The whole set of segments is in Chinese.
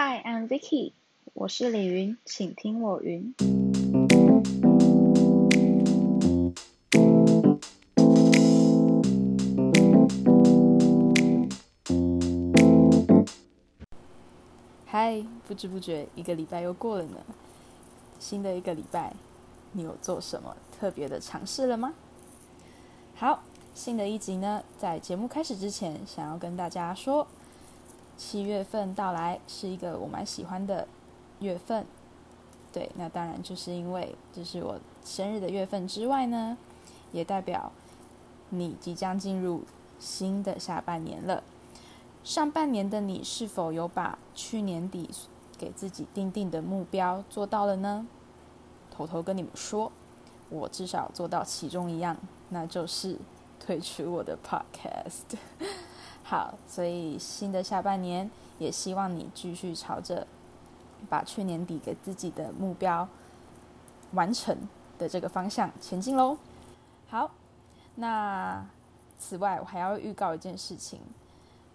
Hi, I'm Vicky，我是李云，请听我云。嗨，不知不觉一个礼拜又过了呢。新的一个礼拜，你有做什么特别的尝试了吗？好，新的一集呢，在节目开始之前，想要跟大家说，七月份到来是一个我蛮喜欢的月份。对，那当然就是因为这是我生日的月份之外呢，也代表你即将进入新的下半年了。上半年的你是否有把去年底给自己定定的目标做到了呢？偷偷跟你们说，我至少做到其中一样，那就是退出我的 podcast。好，所以新的下半年也希望你继续朝着把去年底给自己的目标完成的这个方向前进喽。好，那此外我还要预告一件事情。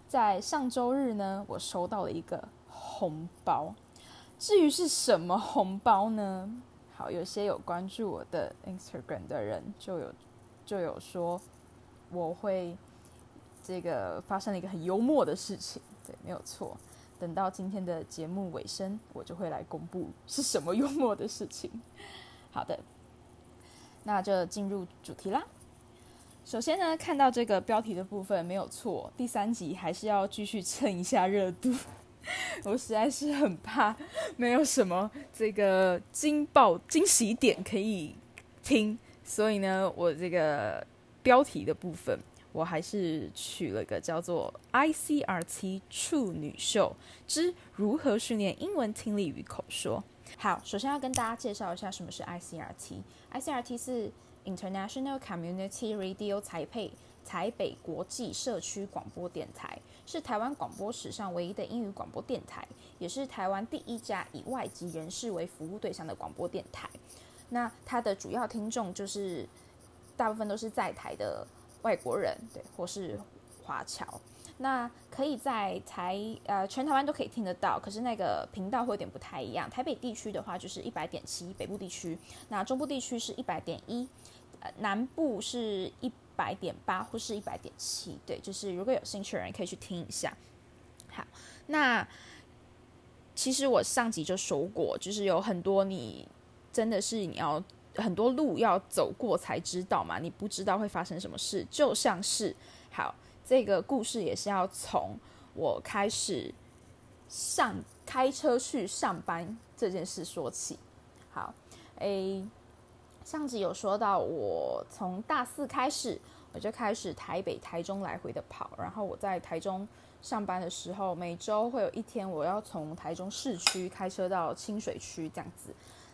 在上周日呢，我收到了一个红包。至于是什么红包呢？好，有些有关注我的 Instagram 的人就有就有说，我会这个发生了一个很幽默的事情。对，没有错。等到今天的节目尾声，我就会来公布是什么幽默的事情。好的，那就进入主题啦。首先呢，看到这个标题的部分没有错，第三集还是要继续蹭一下热度。我实在是很怕没有什么这个惊爆惊喜点可以听，所以呢，我这个标题的部分我还是取了个叫做 “ICRT 处女秀之如何训练英文听力与口说”。好，首先要跟大家介绍一下什么是 ICRT。ICRT 是 International Community Radio 台北台北国际社区广播电台是台湾广播史上唯一的英语广播电台，也是台湾第一家以外籍人士为服务对象的广播电台。那它的主要听众就是大部分都是在台的外国人，对，或是华侨。那可以在台呃全台湾都可以听得到，可是那个频道会有点不太一样。台北地区的话就是一百点七，北部地区，那中部地区是一百点一。南部是一百点八或是一百点七，对，就是如果有兴趣的人可以去听一下。好，那其实我上集就说过，就是有很多你真的是你要很多路要走过才知道嘛，你不知道会发生什么事，就像是好这个故事也是要从我开始上开车去上班这件事说起。好诶。上集有说到，我从大四开始，我就开始台北、台中来回的跑。然后我在台中上班的时候，每周会有一天我要从台中市区开车到清水区这样子。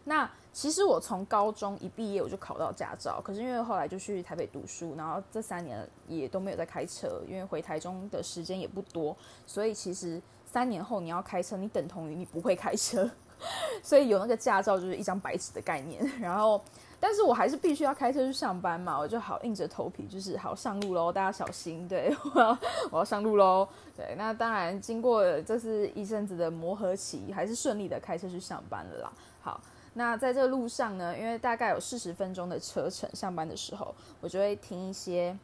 那其实我从高中一毕业我就考到驾照，可是因为后来就去台北读书，然后这三年也都没有在开车，因为回台中的时间也不多，所以其实三年后你要开车，你等同于你不会开车，所以有那个驾照就是一张白纸的概念。然后。但是我还是必须要开车去上班嘛，我就好硬着头皮，就是好上路喽，大家小心，对，我要我要上路喽，对，那当然经过这是一阵子的磨合期，还是顺利的开车去上班了啦。好，那在这路上呢，因为大概有四十分钟的车程，上班的时候我就会听一些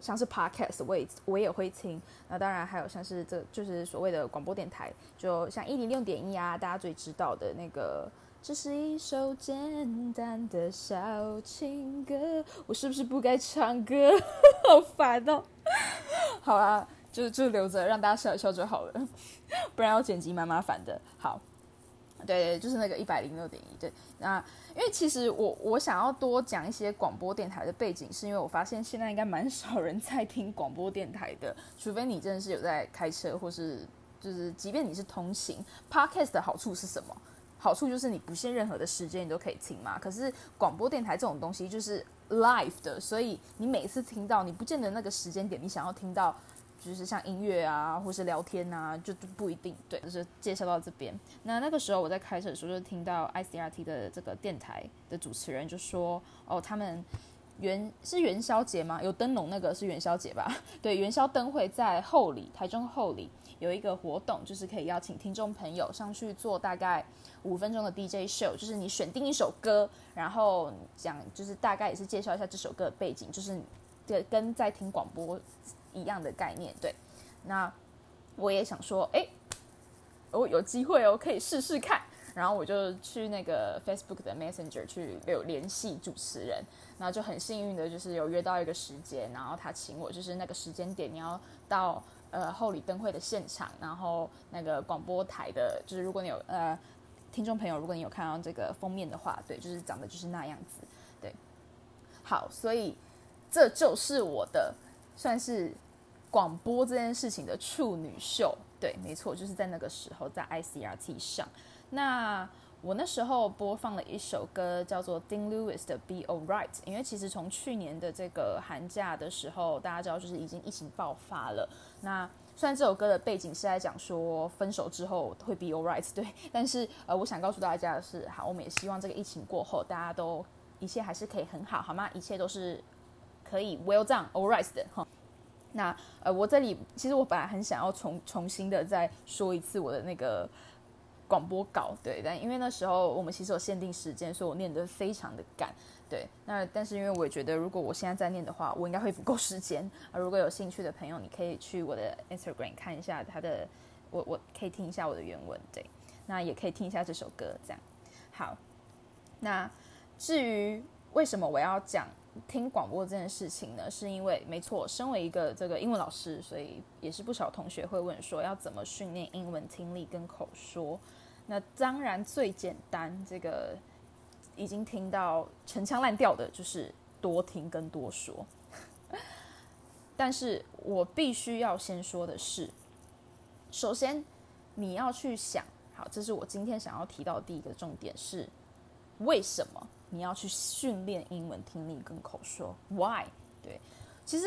像是 podcast，我也我也会听，那当然还有像是这就是所谓的广播电台，就像一零六点一啊，大家最知道的那个。这是一首简单的小情歌，我是不是不该唱歌？好烦哦！好啦，就就留着让大家笑一笑就好了，不然要剪辑蛮麻烦的。好，对对，就是那个一百零六点一。对，那因为其实我我想要多讲一些广播电台的背景，是因为我发现现在应该蛮少人在听广播电台的，除非你真的是有在开车，或是就是即便你是通勤，Podcast 的好处是什么？好处就是你不限任何的时间，你都可以听嘛。可是广播电台这种东西就是 live 的，所以你每次听到，你不见得那个时间点你想要听到，就是像音乐啊，或是聊天啊，就不一定。对，就是介绍到这边。那那个时候我在开车的时候，就听到 ICRT 的这个电台的主持人就说：“哦，他们元是元宵节吗？有灯笼那个是元宵节吧？对，元宵灯会在后里，台中后里有一个活动，就是可以邀请听众朋友上去做大概五分钟的 DJ show，就是你选定一首歌，然后讲就是大概也是介绍一下这首歌的背景，就是跟跟在听广播一样的概念。对，那我也想说，哎，我有机会哦，可以试试看。然后我就去那个 Facebook 的 Messenger 去有联系主持人，然后就很幸运的就是有约到一个时间，然后他请我就是那个时间点你要到呃后里灯会的现场，然后那个广播台的，就是如果你有呃听众朋友，如果你有看到这个封面的话，对，就是长得就是那样子，对，好，所以这就是我的算是广播这件事情的处女秀，对，没错，就是在那个时候在 ICRT 上。那我那时候播放了一首歌，叫做 Dean Lewis 的《Be Alright》，因为其实从去年的这个寒假的时候，大家知道就是已经疫情爆发了。那虽然这首歌的背景是在讲说分手之后会 Be Alright，对，但是呃，我想告诉大家的是，好，我们也希望这个疫情过后，大家都一切还是可以很好，好吗？一切都是可以 Well done, all right 的哈。那呃，我这里其实我本来很想要重重新的再说一次我的那个。广播稿对，但因为那时候我们其实有限定时间，所以我念得非常的赶。对，那但是因为我觉得，如果我现在再念的话，我应该会不够时间。啊，如果有兴趣的朋友，你可以去我的 Instagram 看一下他的，我我可以听一下我的原文。对，那也可以听一下这首歌。这样好。那至于为什么我要讲听广播这件事情呢？是因为没错，身为一个这个英文老师，所以也是不少同学会问说，要怎么训练英文听力跟口说。那当然最简单，这个已经听到陈腔滥调的，就是多听跟多说。但是我必须要先说的是，首先你要去想，好，这是我今天想要提到的第一个重点是，为什么你要去训练英文听力跟口说？Why？对，其实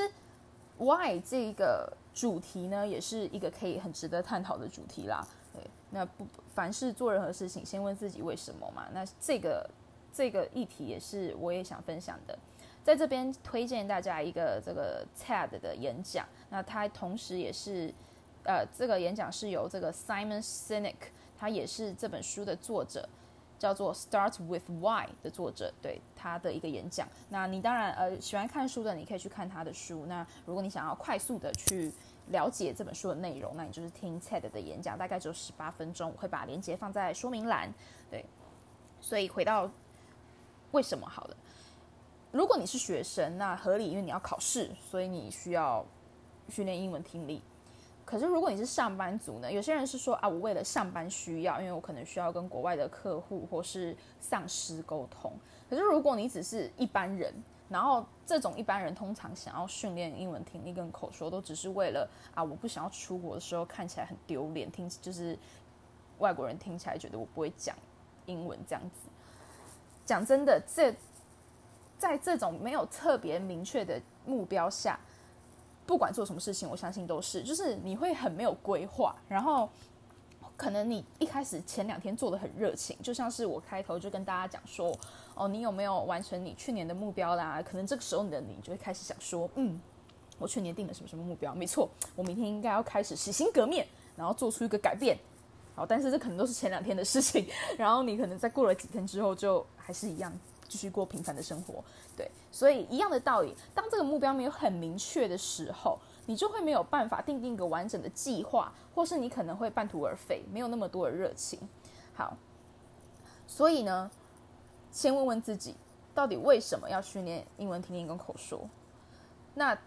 Why 这个主题呢，也是一个可以很值得探讨的主题啦。对，那不凡是做任何事情，先问自己为什么嘛。那这个这个议题也是我也想分享的，在这边推荐大家一个这个 TED 的演讲。那他同时也是呃，这个演讲是由这个 Simon Sinek，他也是这本书的作者，叫做 Start with Why 的作者，对他的一个演讲。那你当然呃喜欢看书的，你可以去看他的书。那如果你想要快速的去了解这本书的内容，那你就是听 TED 的演讲，大概只有十八分钟，我会把链接放在说明栏。对，所以回到为什么好了，如果你是学生，那合理，因为你要考试，所以你需要训练英文听力。可是如果你是上班族呢？有些人是说啊，我为了上班需要，因为我可能需要跟国外的客户或是上司沟通。可是如果你只是一般人，然后，这种一般人通常想要训练英文听力跟口说，都只是为了啊，我不想要出国的时候看起来很丢脸，听就是外国人听起来觉得我不会讲英文这样子。讲真的，这在这种没有特别明确的目标下，不管做什么事情，我相信都是，就是你会很没有规划，然后。可能你一开始前两天做的很热情，就像是我开头就跟大家讲说，哦，你有没有完成你去年的目标啦？可能这个时候你的你就会开始想说，嗯，我去年定了什么什么目标？没错，我明天应该要开始洗心革面，然后做出一个改变。好，但是这可能都是前两天的事情，然后你可能在过了几天之后，就还是一样继续过平凡的生活。对，所以一样的道理，当这个目标没有很明确的时候。你就会没有办法定定一个完整的计划，或是你可能会半途而废，没有那么多的热情。好，所以呢，先问问自己，到底为什么要训练英文听力跟口说？那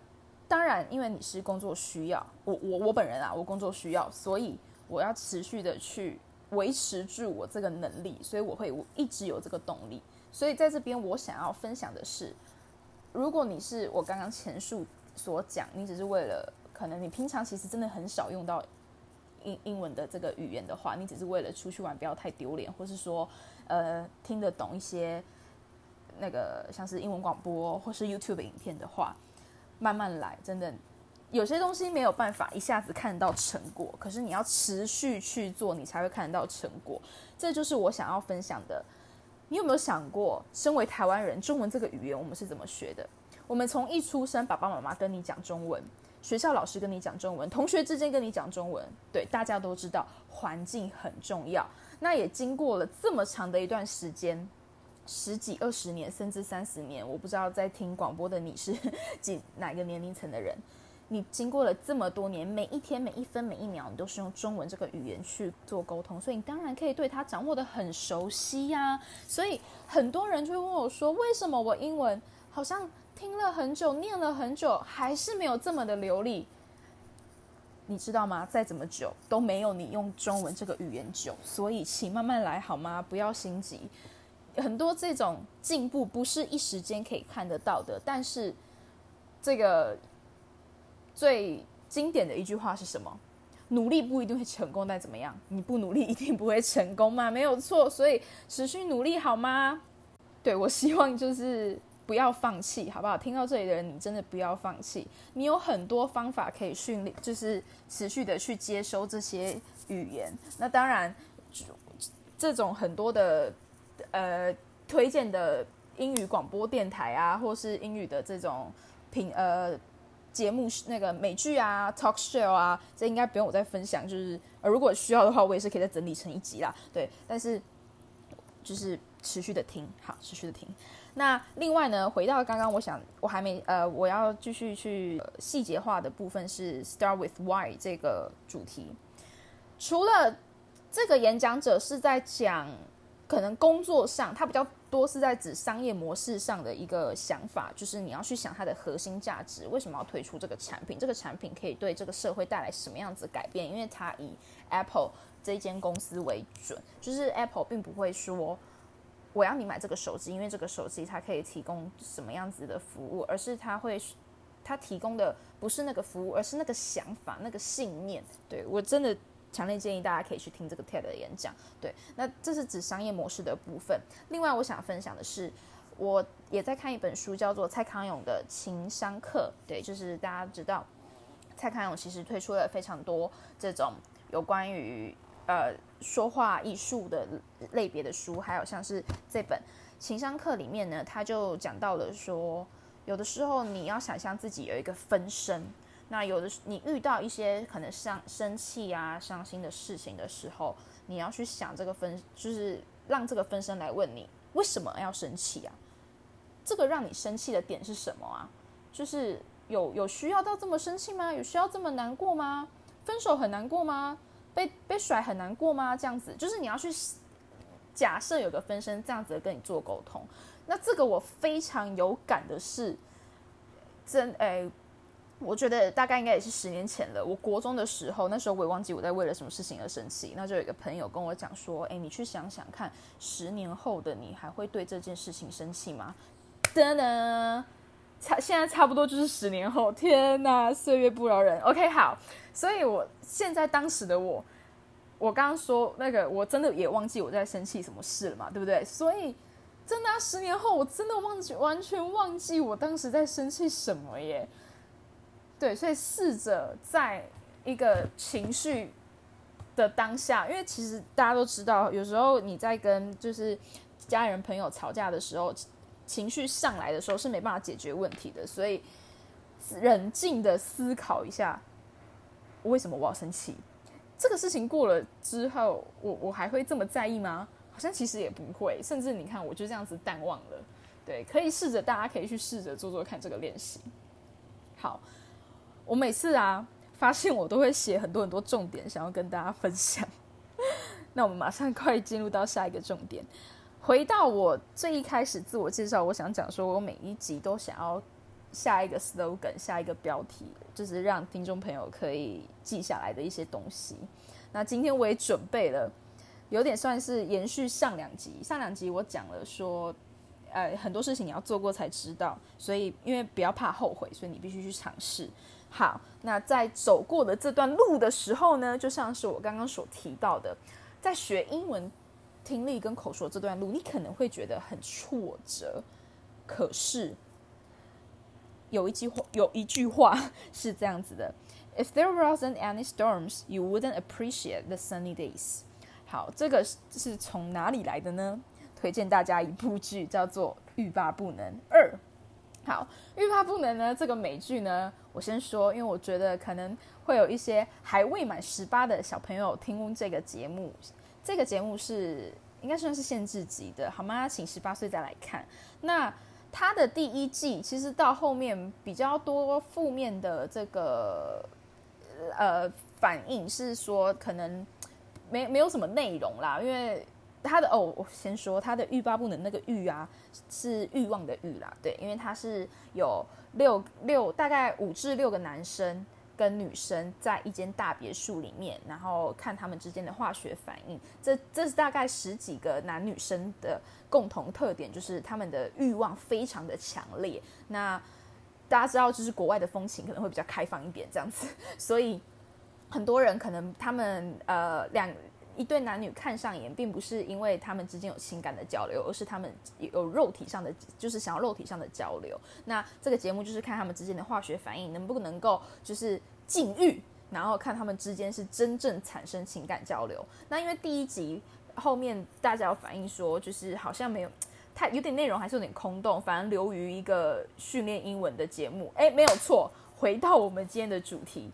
当然，因为你是工作需要，我我我本人啊，我工作需要，所以我要持续的去维持住我这个能力，所以我会我一直有这个动力。所以在这边，我想要分享的是，如果你是我刚刚前述。所讲，你只是为了可能你平常其实真的很少用到英英文的这个语言的话，你只是为了出去玩不要太丢脸，或是说呃听得懂一些那个像是英文广播或是 YouTube 影片的话，慢慢来，真的有些东西没有办法一下子看到成果，可是你要持续去做，你才会看得到成果。这就是我想要分享的，你有没有想过，身为台湾人，中文这个语言我们是怎么学的？我们从一出生，爸爸妈妈跟你讲中文，学校老师跟你讲中文，同学之间跟你讲中文，对，大家都知道环境很重要。那也经过了这么长的一段时间，十几、二十年，甚至三十年，我不知道在听广播的你是 几哪个年龄层的人。你经过了这么多年，每一天、每一分、每一秒，你都是用中文这个语言去做沟通，所以你当然可以对它掌握的很熟悉呀。所以很多人就会问我说：“为什么我英文好像听了很久、念了很久，还是没有这么的流利？”你知道吗？再怎么久都没有你用中文这个语言久。所以，请慢慢来好吗？不要心急。很多这种进步不是一时间可以看得到的，但是这个。最经典的一句话是什么？努力不一定会成功，但怎么样？你不努力一定不会成功吗？没有错，所以持续努力好吗？对我希望就是不要放弃，好不好？听到这里的人，你真的不要放弃。你有很多方法可以训练，就是持续的去接收这些语言。那当然，这种很多的呃推荐的英语广播电台啊，或是英语的这种平呃。节目那个美剧啊，talk show 啊，这应该不用我再分享。就是呃，如果需要的话，我也是可以再整理成一集啦。对，但是就是持续的听，好，持续的听。那另外呢，回到刚刚，我想我还没呃，我要继续去细节化的部分是 start with why 这个主题。除了这个演讲者是在讲可能工作上，他比较。多是在指商业模式上的一个想法，就是你要去想它的核心价值，为什么要推出这个产品？这个产品可以对这个社会带来什么样子改变？因为它以 Apple 这间公司为准，就是 Apple 并不会说我要你买这个手机，因为这个手机它可以提供什么样子的服务，而是它会它提供的不是那个服务，而是那个想法、那个信念。对我真的。强烈建议大家可以去听这个 TED 的演讲。对，那这是指商业模式的部分。另外，我想分享的是，我也在看一本书，叫做蔡康永的情商课。对，就是大家知道，蔡康永其实推出了非常多这种有关于呃说话艺术的类别的书，还有像是这本情商课里面呢，他就讲到了说，有的时候你要想象自己有一个分身。那有的你遇到一些可能伤生气啊、伤心的事情的时候，你要去想这个分，就是让这个分身来问你为什么要生气啊？这个让你生气的点是什么啊？就是有有需要到这么生气吗？有需要这么难过吗？分手很难过吗？被被甩很难过吗？这样子，就是你要去假设有个分身这样子跟你做沟通。那这个我非常有感的是，真诶。我觉得大概应该也是十年前了。我国中的时候，那时候我也忘记我在为了什么事情而生气。那就有一个朋友跟我讲说：“哎，你去想想看，十年后的你还会对这件事情生气吗？”噔噔，差现在差不多就是十年后。天哪，岁月不饶人。OK，好。所以我现在当时的我，我刚刚说那个，我真的也忘记我在生气什么事了嘛，对不对？所以真的十年后，我真的忘记完全忘记我当时在生气什么耶。对，所以试着在一个情绪的当下，因为其实大家都知道，有时候你在跟就是家人朋友吵架的时候，情绪上来的时候是没办法解决问题的。所以冷静的思考一下，为什么我要生气？这个事情过了之后，我我还会这么在意吗？好像其实也不会，甚至你看，我就这样子淡忘了。对，可以试着，大家可以去试着做做看这个练习。好。我每次啊，发现我都会写很多很多重点，想要跟大家分享。那我们马上快进入到下一个重点。回到我最一开始自我介绍，我想讲说，我每一集都想要下一个 slogan，下一个标题，就是让听众朋友可以记下来的一些东西。那今天我也准备了，有点算是延续上两集。上两集我讲了说，呃，很多事情你要做过才知道，所以因为不要怕后悔，所以你必须去尝试。好，那在走过的这段路的时候呢，就像是我刚刚所提到的，在学英文听力跟口说这段路，你可能会觉得很挫折。可是有一句话，有一句话 是这样子的：If there wasn't any storms, you wouldn't appreciate the sunny days。好，这个是从哪里来的呢？推荐大家一部剧，叫做《欲罢不能二》。好，《欲罢不能》呢，这个美剧呢，我先说，因为我觉得可能会有一些还未满十八的小朋友听这个节目。这个节目是应该算是限制级的，好吗？请十八岁再来看。那它的第一季其实到后面比较多负面的这个呃反应，是说可能没没有什么内容啦，因为。他的哦，我先说他的欲罢不能那个欲啊，是欲望的欲啦，对，因为他是有六六大概五至六个男生跟女生在一间大别墅里面，然后看他们之间的化学反应。这这是大概十几个男女生的共同特点，就是他们的欲望非常的强烈。那大家知道，就是国外的风情可能会比较开放一点这样子，所以很多人可能他们呃两。一对男女看上眼，并不是因为他们之间有情感的交流，而是他们有肉体上的，就是想要肉体上的交流。那这个节目就是看他们之间的化学反应能不能够就是禁欲，然后看他们之间是真正产生情感交流。那因为第一集后面大家有反映说，就是好像没有太有点内容，还是有点空洞，反而流于一个训练英文的节目。哎，没有错。回到我们今天的主题。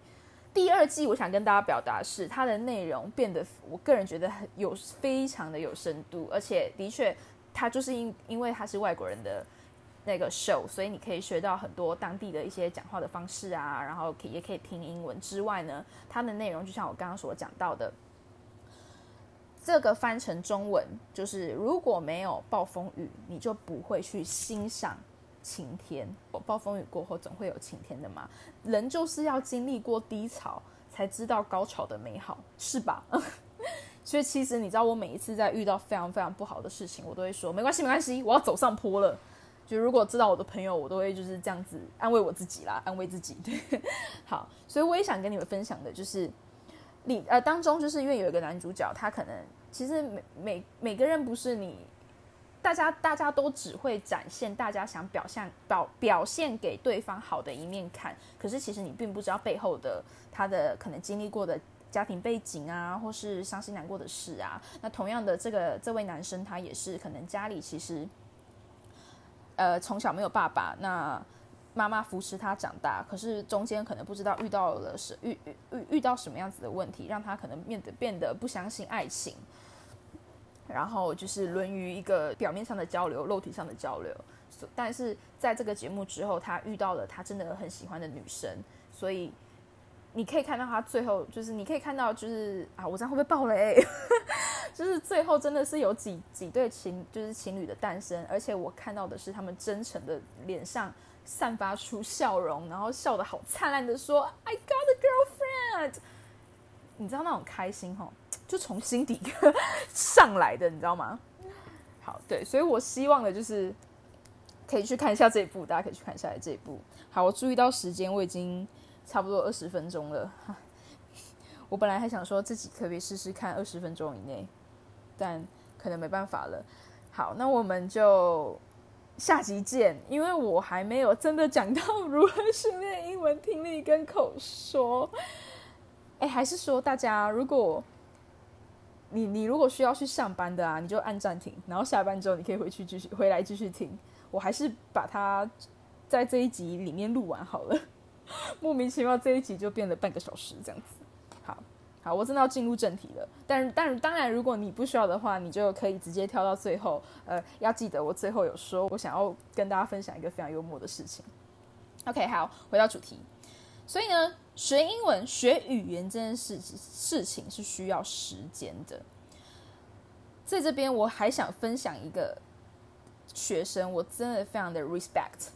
第二季，我想跟大家表达是它的内容变得，我个人觉得很有非常的有深度，而且的确，它就是因因为它是外国人的那个 show，所以你可以学到很多当地的一些讲话的方式啊，然后也可以听英文之外呢，它的内容就像我刚刚所讲到的，这个翻成中文就是如果没有暴风雨，你就不会去欣赏。晴天，暴风雨过后总会有晴天的嘛。人就是要经历过低潮，才知道高潮的美好，是吧？所以其实你知道，我每一次在遇到非常非常不好的事情，我都会说没关系，没关系，我要走上坡了。就如果知道我的朋友，我都会就是这样子安慰我自己啦，安慰自己。对，好，所以我也想跟你们分享的就是，你呃当中就是因为有一个男主角，他可能其实每每每个人不是你。大家大家都只会展现大家想表现表表现给对方好的一面看，可是其实你并不知道背后的他的可能经历过的家庭背景啊，或是伤心难过的事啊。那同样的，这个这位男生他也是可能家里其实，呃，从小没有爸爸，那妈妈扶持他长大，可是中间可能不知道遇到了是遇遇遇到什么样子的问题，让他可能变得变得不相信爱情。然后就是沦于一个表面上的交流、肉体上的交流，但是在这个节目之后，他遇到了他真的很喜欢的女生，所以你可以看到他最后就是你可以看到就是啊，我这样会不会爆雷？就是最后真的是有几几对情就是情侣的诞生，而且我看到的是他们真诚的脸上散发出笑容，然后笑得好灿烂的说 “I got a girlfriend”，你知道那种开心吼。就从心底 上来的，你知道吗？好，对，所以我希望的就是可以去看一下这一部，大家可以去看一下这一部。好，我注意到时间，我已经差不多二十分钟了。我本来还想说自己可以试试看二十分钟以内，但可能没办法了。好，那我们就下集见，因为我还没有真的讲到如何训练英文听力跟口说。哎，还是说大家如果。你你如果需要去上班的啊，你就按暂停，然后下班之后你可以回去继续回来继续听。我还是把它在这一集里面录完好了。莫名其妙这一集就变了半个小时这样子。好，好，我真的要进入正题了。但但当然，如果你不需要的话，你就可以直接跳到最后。呃，要记得我最后有说，我想要跟大家分享一个非常幽默的事情。OK，好，回到主题。所以呢，学英文、学语言这件事事情是需要时间的。在这边，我还想分享一个学生，我真的非常的 respect。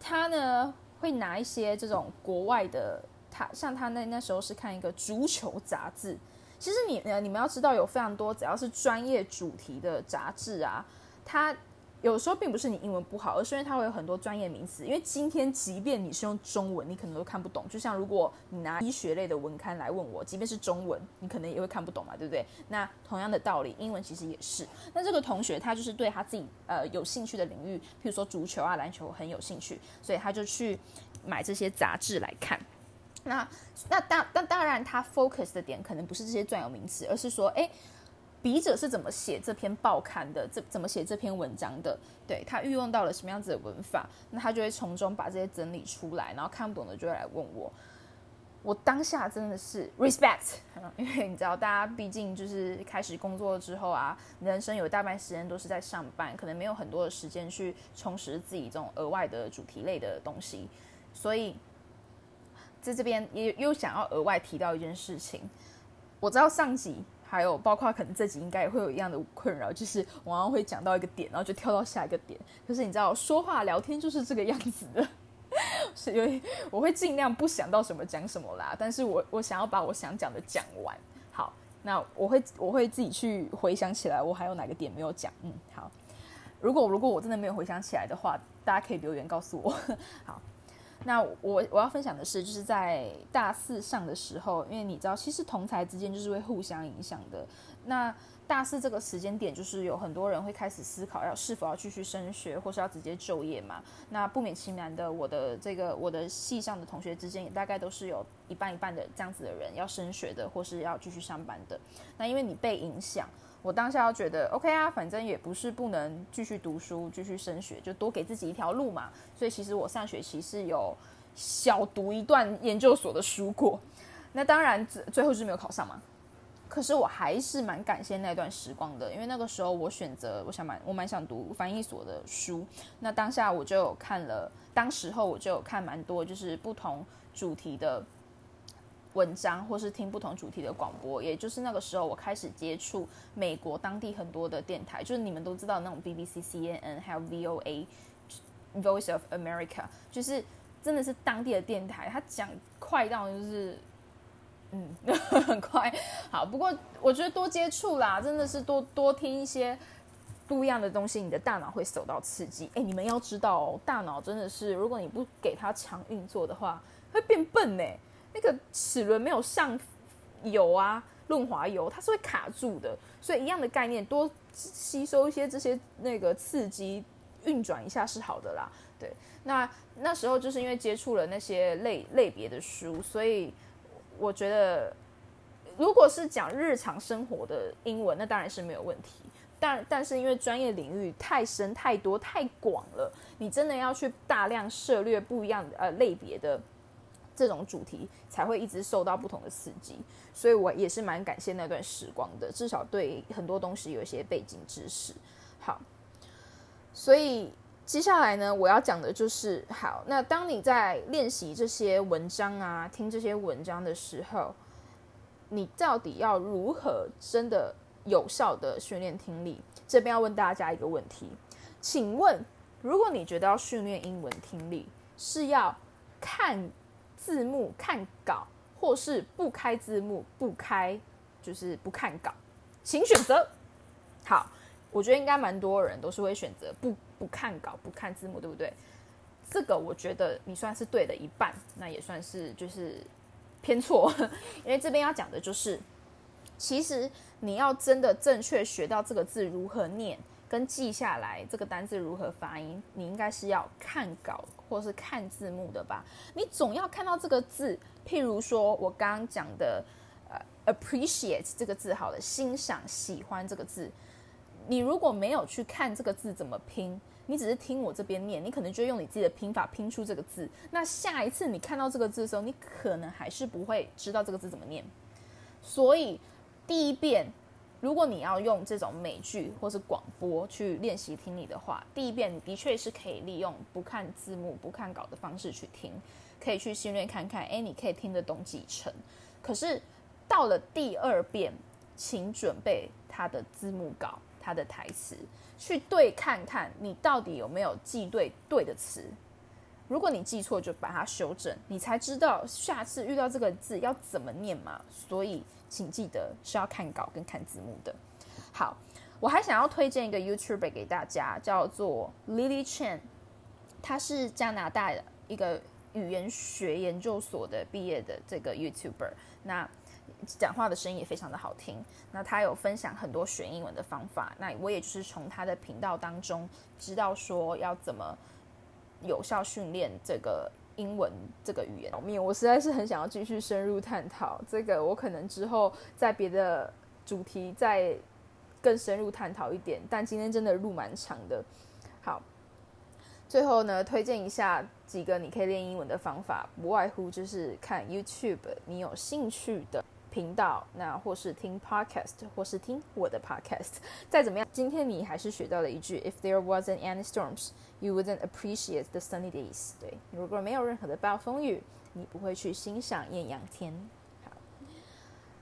他呢会拿一些这种国外的，他像他那那时候是看一个足球杂志。其实你呃，你们要知道，有非常多只要是专业主题的杂志啊，他。有时候并不是你英文不好，而是因为它会有很多专业名词。因为今天即便你是用中文，你可能都看不懂。就像如果你拿医学类的文刊来问我，即便是中文，你可能也会看不懂嘛，对不对？那同样的道理，英文其实也是。那这个同学他就是对他自己呃有兴趣的领域，譬如说足球啊、篮球很有兴趣，所以他就去买这些杂志来看。那那当那当然，他 focus 的点可能不是这些专有名词，而是说，哎。笔者是怎么写这篇报刊的，这怎么写这篇文章的，对他运用到了什么样子的文法，那他就会从中把这些整理出来，然后看不懂的就会来问我。我当下真的是 respect，因为你知道，大家毕竟就是开始工作之后啊，人生有大半时间都是在上班，可能没有很多的时间去充实自己这种额外的主题类的东西，所以在这边也又想要额外提到一件事情。我知道上集还有包括可能这集应该也会有一样的困扰，就是往往会讲到一个点，然后就跳到下一个点。可是你知道，说话聊天就是这个样子的。是因为我会尽量不想到什么讲什么啦，但是我我想要把我想讲的讲完。好，那我会我会自己去回想起来，我还有哪个点没有讲。嗯，好。如果如果我真的没有回想起来的话，大家可以留言告诉我。好，那我我要分享的是，就是在大四上的时候，因为你知道，其实同才之间就是会互相影响的。那大四这个时间点，就是有很多人会开始思考要是否要继续升学，或是要直接就业嘛。那不免其难的，我的这个我的系上的同学之间，也大概都是有一半一半的这样子的人要升学的，或是要继续上班的。那因为你被影响，我当下要觉得 OK 啊，反正也不是不能继续读书、继续升学，就多给自己一条路嘛。所以其实我上学期是有小读一段研究所的书过。那当然最后是没有考上嘛。可是我还是蛮感谢那段时光的，因为那个时候我选择，我想蛮我蛮想读翻译所的书。那当下我就有看了，当时候我就有看蛮多，就是不同主题的文章，或是听不同主题的广播。也就是那个时候，我开始接触美国当地很多的电台，就是你们都知道那种 BBC、CNN 还有 VOA、Voice of America，就是真的是当地的电台，它讲快到就是。嗯，很快好。不过我觉得多接触啦，真的是多多听一些不一样的东西，你的大脑会受到刺激。哎，你们要知道哦，大脑真的是，如果你不给它强运作的话，会变笨呢。那个齿轮没有上油啊，润滑油，它是会卡住的。所以一样的概念，多吸收一些这些那个刺激，运转一下是好的啦。对，那那时候就是因为接触了那些类类别的书，所以。我觉得，如果是讲日常生活的英文，那当然是没有问题。但但是因为专业领域太深、太多、太广了，你真的要去大量涉略不一样呃类别的这种主题，才会一直受到不同的刺激。所以我也是蛮感谢那段时光的，至少对很多东西有一些背景知识。好，所以。接下来呢，我要讲的就是好。那当你在练习这些文章啊，听这些文章的时候，你到底要如何真的有效的训练听力？这边要问大家一个问题，请问，如果你觉得要训练英文听力，是要看字幕、看稿，或是不开字幕、不开，就是不看稿，请选择。好。我觉得应该蛮多人都是会选择不不看稿不看字幕，对不对？这个我觉得你算是对的一半，那也算是就是偏错，因为这边要讲的就是，其实你要真的正确学到这个字如何念，跟记下来这个单字如何发音，你应该是要看稿或是看字幕的吧？你总要看到这个字，譬如说我刚刚讲的呃 appreciate 这个字，好了，欣赏喜欢这个字。你如果没有去看这个字怎么拼，你只是听我这边念，你可能就用你自己的拼法拼出这个字。那下一次你看到这个字的时候，你可能还是不会知道这个字怎么念。所以第一遍，如果你要用这种美剧或是广播去练习听力的话，第一遍你的确是可以利用不看字幕、不看稿的方式去听，可以去训练看看，哎，你可以听得懂几成。可是到了第二遍，请准备它的字幕稿。它的台词，去对看看你到底有没有记对对的词。如果你记错，就把它修正，你才知道下次遇到这个字要怎么念嘛。所以，请记得是要看稿跟看字幕的。好，我还想要推荐一个 YouTuber 给大家，叫做 Lily Chen，他是加拿大的一个语言学研究所的毕业的这个 YouTuber。那讲话的声音也非常的好听。那他有分享很多学英文的方法。那我也就是从他的频道当中知道说要怎么有效训练这个英文这个语言方。面我实在是很想要继续深入探讨这个。我可能之后在别的主题再更深入探讨一点。但今天真的路蛮长的。好，最后呢，推荐一下几个你可以练英文的方法，不外乎就是看 YouTube，你有兴趣的。频道，那或是听 podcast，或是听我的 podcast。再怎么样，今天你还是学到了一句：If there wasn't any storms, you wouldn't appreciate the sunny days。对，如果没有任何的暴风雨，你不会去欣赏艳阳天。好，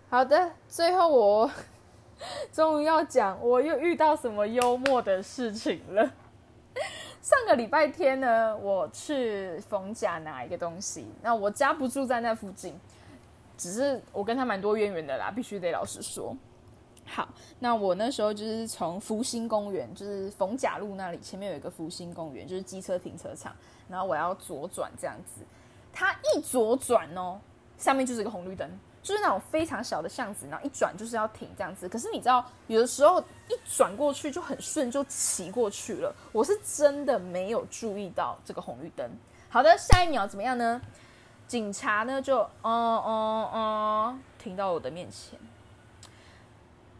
好的，最后我终于要讲，我又遇到什么幽默的事情了。上个礼拜天呢，我去逢甲拿一个东西，那我家不住在那附近。只是我跟他蛮多渊源的啦，必须得老实说。好，那我那时候就是从福星公园，就是逢甲路那里前面有一个福星公园，就是机车停车场，然后我要左转这样子。它一左转哦，下面就是一个红绿灯，就是那种非常小的巷子，然后一转就是要停这样子。可是你知道，有的时候一转过去就很顺，就骑过去了。我是真的没有注意到这个红绿灯。好的，下一秒怎么样呢？警察呢，就嗯嗯嗯，停到我的面前，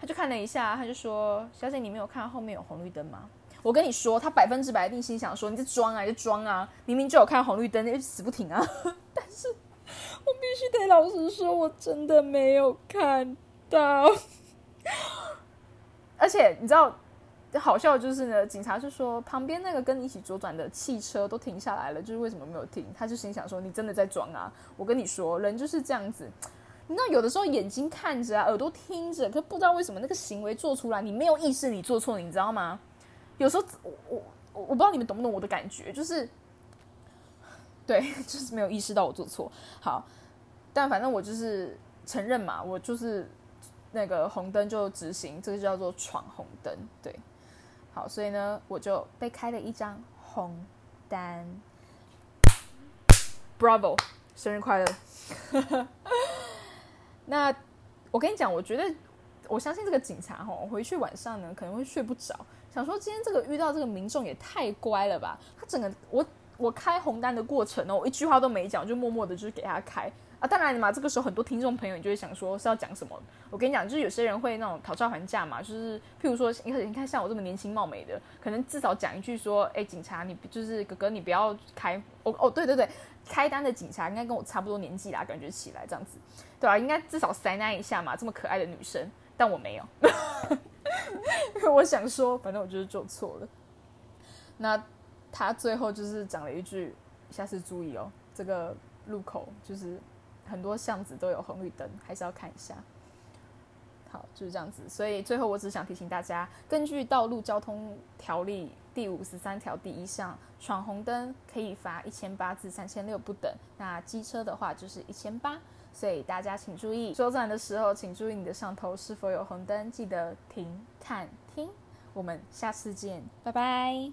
他就看了一下，他就说：“小姐，你没有看后面有红绿灯吗？”我跟你说，他百分之百一定心想说：“你在装啊，你在装啊！明明就有看红绿灯，你死不停啊！” 但是，我必须得老实说，我真的没有看到，而且你知道。好笑就是呢，警察就说旁边那个跟你一起左转的汽车都停下来了，就是为什么没有停？他就心想说你真的在装啊！我跟你说，人就是这样子，你知道有的时候眼睛看着啊，耳朵听着，可不知道为什么那个行为做出来，你没有意识你做错，你知道吗？有时候我我我不知道你们懂不懂我的感觉，就是对，就是没有意识到我做错。好，但反正我就是承认嘛，我就是那个红灯就执行，这个叫做闯红灯，对。好，所以呢，我就被开了一张红单。Bravo，生日快乐！那我跟你讲，我觉得我相信这个警察哈，回去晚上呢可能会睡不着，想说今天这个遇到这个民众也太乖了吧？他整个我我开红单的过程呢，我一句话都没讲，就默默的就是给他开。啊，当然了嘛，这个时候很多听众朋友，你就会想说是要讲什么？我跟你讲，就是有些人会那种讨价还价嘛，就是譬如说，你看，你看像我这么年轻貌美的，可能至少讲一句说，哎，警察，你就是哥哥，你不要开，哦哦，对对对，开单的警察应该跟我差不多年纪啦，感觉起来这样子，对吧？应该至少塞那一下嘛，这么可爱的女生，但我没有，因 为我想说，反正我就是做错了。那他最后就是讲了一句，下次注意哦，这个路口就是。很多巷子都有红绿灯还是要看一下。好就是这样子。所以最后我只想提醒大家根据道路交通条例第五十三条第一项闯红灯可以罚一千八至三千六不等那机车的话就是一千八所以大家请注意左转的时候请注意你的上头是否有红灯记得停看听。我们下次见拜拜。